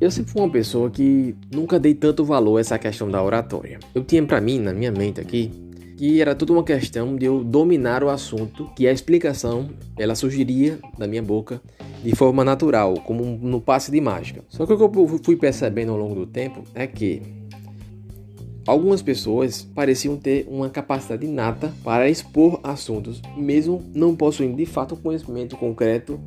Eu sempre fui uma pessoa que nunca dei tanto valor a essa questão da oratória. Eu tinha para mim, na minha mente aqui, que era tudo uma questão de eu dominar o assunto, que a explicação ela surgiria da minha boca de forma natural, como no passe de mágica. Só que o que eu fui percebendo ao longo do tempo é que algumas pessoas pareciam ter uma capacidade inata para expor assuntos, mesmo não possuindo de fato um conhecimento concreto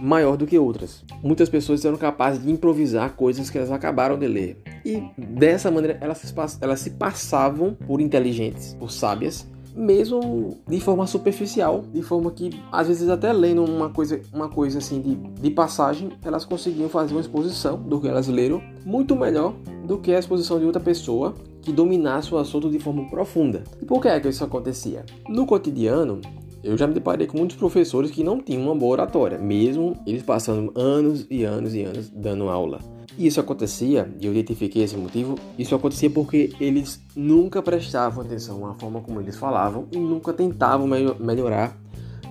maior do que outras. Muitas pessoas eram capazes de improvisar coisas que elas acabaram de ler. E dessa maneira elas se, elas se passavam por inteligentes, por sábias, mesmo de forma superficial, de forma que às vezes até lendo uma coisa, uma coisa assim de, de passagem, elas conseguiam fazer uma exposição do que elas leram muito melhor do que a exposição de outra pessoa que dominasse o assunto de forma profunda. E por que é que isso acontecia? No cotidiano, eu já me deparei com muitos professores que não tinham uma boa oratória, mesmo eles passando anos e anos e anos dando aula. E isso acontecia, e eu identifiquei esse motivo, isso acontecia porque eles nunca prestavam atenção à forma como eles falavam e nunca tentavam melhorar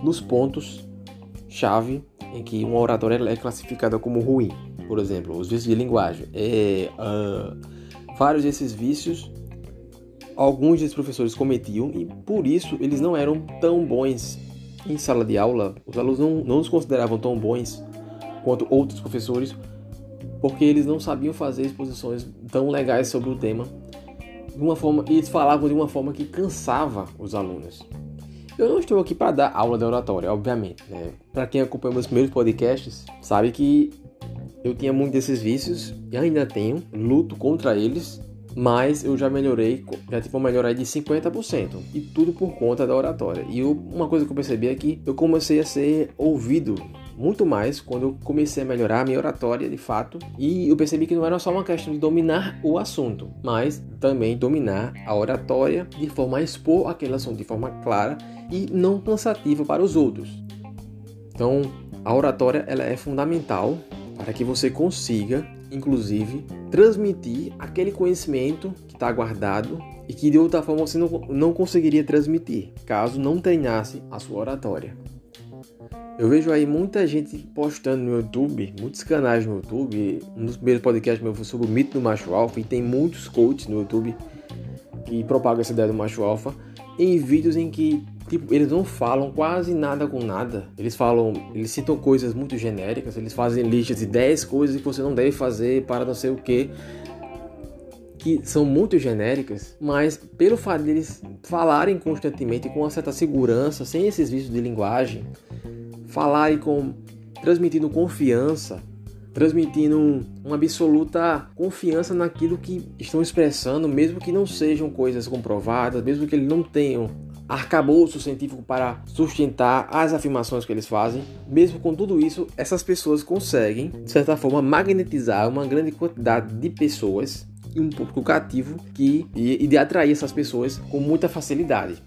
nos pontos chave em que uma oratória é classificada como ruim. Por exemplo, os vícios de linguagem. É, uh, vários desses vícios alguns desses professores cometiam e por isso eles não eram tão bons em sala de aula. Os alunos não, não os consideravam tão bons quanto outros professores porque eles não sabiam fazer exposições tão legais sobre o tema de uma forma eles falavam de uma forma que cansava os alunos. Eu não estou aqui para dar aula de oratória, obviamente. Né? Para quem acompanha meus primeiros podcasts, sabe que eu tinha muito desses vícios e ainda tenho, luto contra eles mas eu já melhorei, já tive uma melhora de 50%, e tudo por conta da oratória. E eu, uma coisa que eu percebi é que eu comecei a ser ouvido muito mais quando eu comecei a melhorar a minha oratória de fato, e eu percebi que não era só uma questão de dominar o assunto, mas também dominar a oratória de forma a expor aquele assunto de forma clara e não cansativa para os outros. Então, a oratória ela é fundamental para que você consiga inclusive, transmitir aquele conhecimento que está guardado e que de outra forma você não, não conseguiria transmitir caso não treinasse a sua oratória. Eu vejo aí muita gente postando no YouTube, muitos canais no YouTube. Um dos primeiros podcasts meu foi sobre o mito do macho alfa e tem muitos coaches no YouTube que propagam essa ideia do macho alfa em vídeos em que Tipo, eles não falam quase nada com nada. Eles falam, eles citam coisas muito genéricas, eles fazem listas de 10 coisas que você não deve fazer para não sei o que. Que são muito genéricas, mas pelo fato de eles falarem constantemente com uma certa segurança, sem esses vícios de linguagem, falarem com. transmitindo confiança, transmitindo uma absoluta confiança naquilo que estão expressando, mesmo que não sejam coisas comprovadas, mesmo que eles não tenham arcabouço científico para sustentar as afirmações que eles fazem. Mesmo com tudo isso, essas pessoas conseguem, de certa forma, magnetizar uma grande quantidade de pessoas e um público cativo que, e, de atrair essas pessoas com muita facilidade.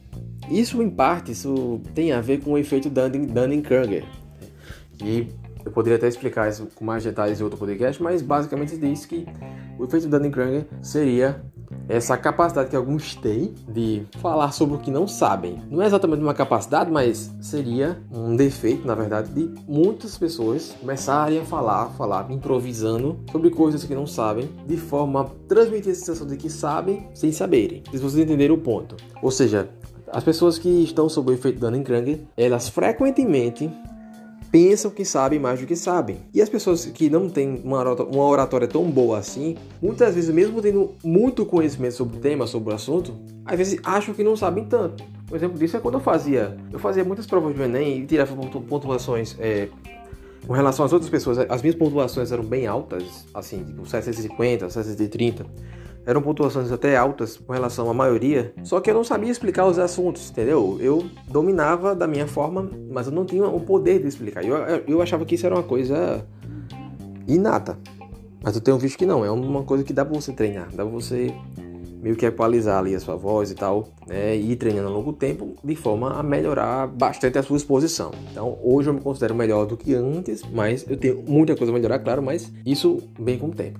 Isso, em parte, isso tem a ver com o efeito Dunning-Kruger. Eu poderia até explicar isso com mais detalhes em outro podcast, mas basicamente diz que o efeito Dunning-Kruger seria essa capacidade que alguns têm de falar sobre o que não sabem. Não é exatamente uma capacidade, mas seria um defeito, na verdade, de muitas pessoas começarem a falar, falar improvisando sobre coisas que não sabem, de forma a transmitir a sensação de que sabem sem saberem. Se vocês entenderam o ponto. Ou seja, as pessoas que estão sob o efeito Dunning-Kruger, elas frequentemente pensam que sabem mais do que sabem. E as pessoas que não têm uma oratória tão boa assim, muitas vezes, mesmo tendo muito conhecimento sobre o tema, sobre o assunto, às vezes acham que não sabem tanto. Um exemplo disso é quando eu fazia, eu fazia muitas provas do Enem e tirava pontuações é, com relação às outras pessoas. As minhas pontuações eram bem altas, assim, tipo 750, 730 eram pontuações até altas com relação à maioria, só que eu não sabia explicar os assuntos, entendeu? Eu dominava da minha forma, mas eu não tinha o poder de explicar. Eu, eu achava que isso era uma coisa inata, mas eu tenho visto que não, é uma coisa que dá pra você treinar, dá pra você meio que equalizar ali a sua voz e tal, né? E ir treinando ao longo tempo de forma a melhorar bastante a sua exposição. Então, hoje eu me considero melhor do que antes, mas eu tenho muita coisa a melhorar, claro, mas isso bem com o tempo.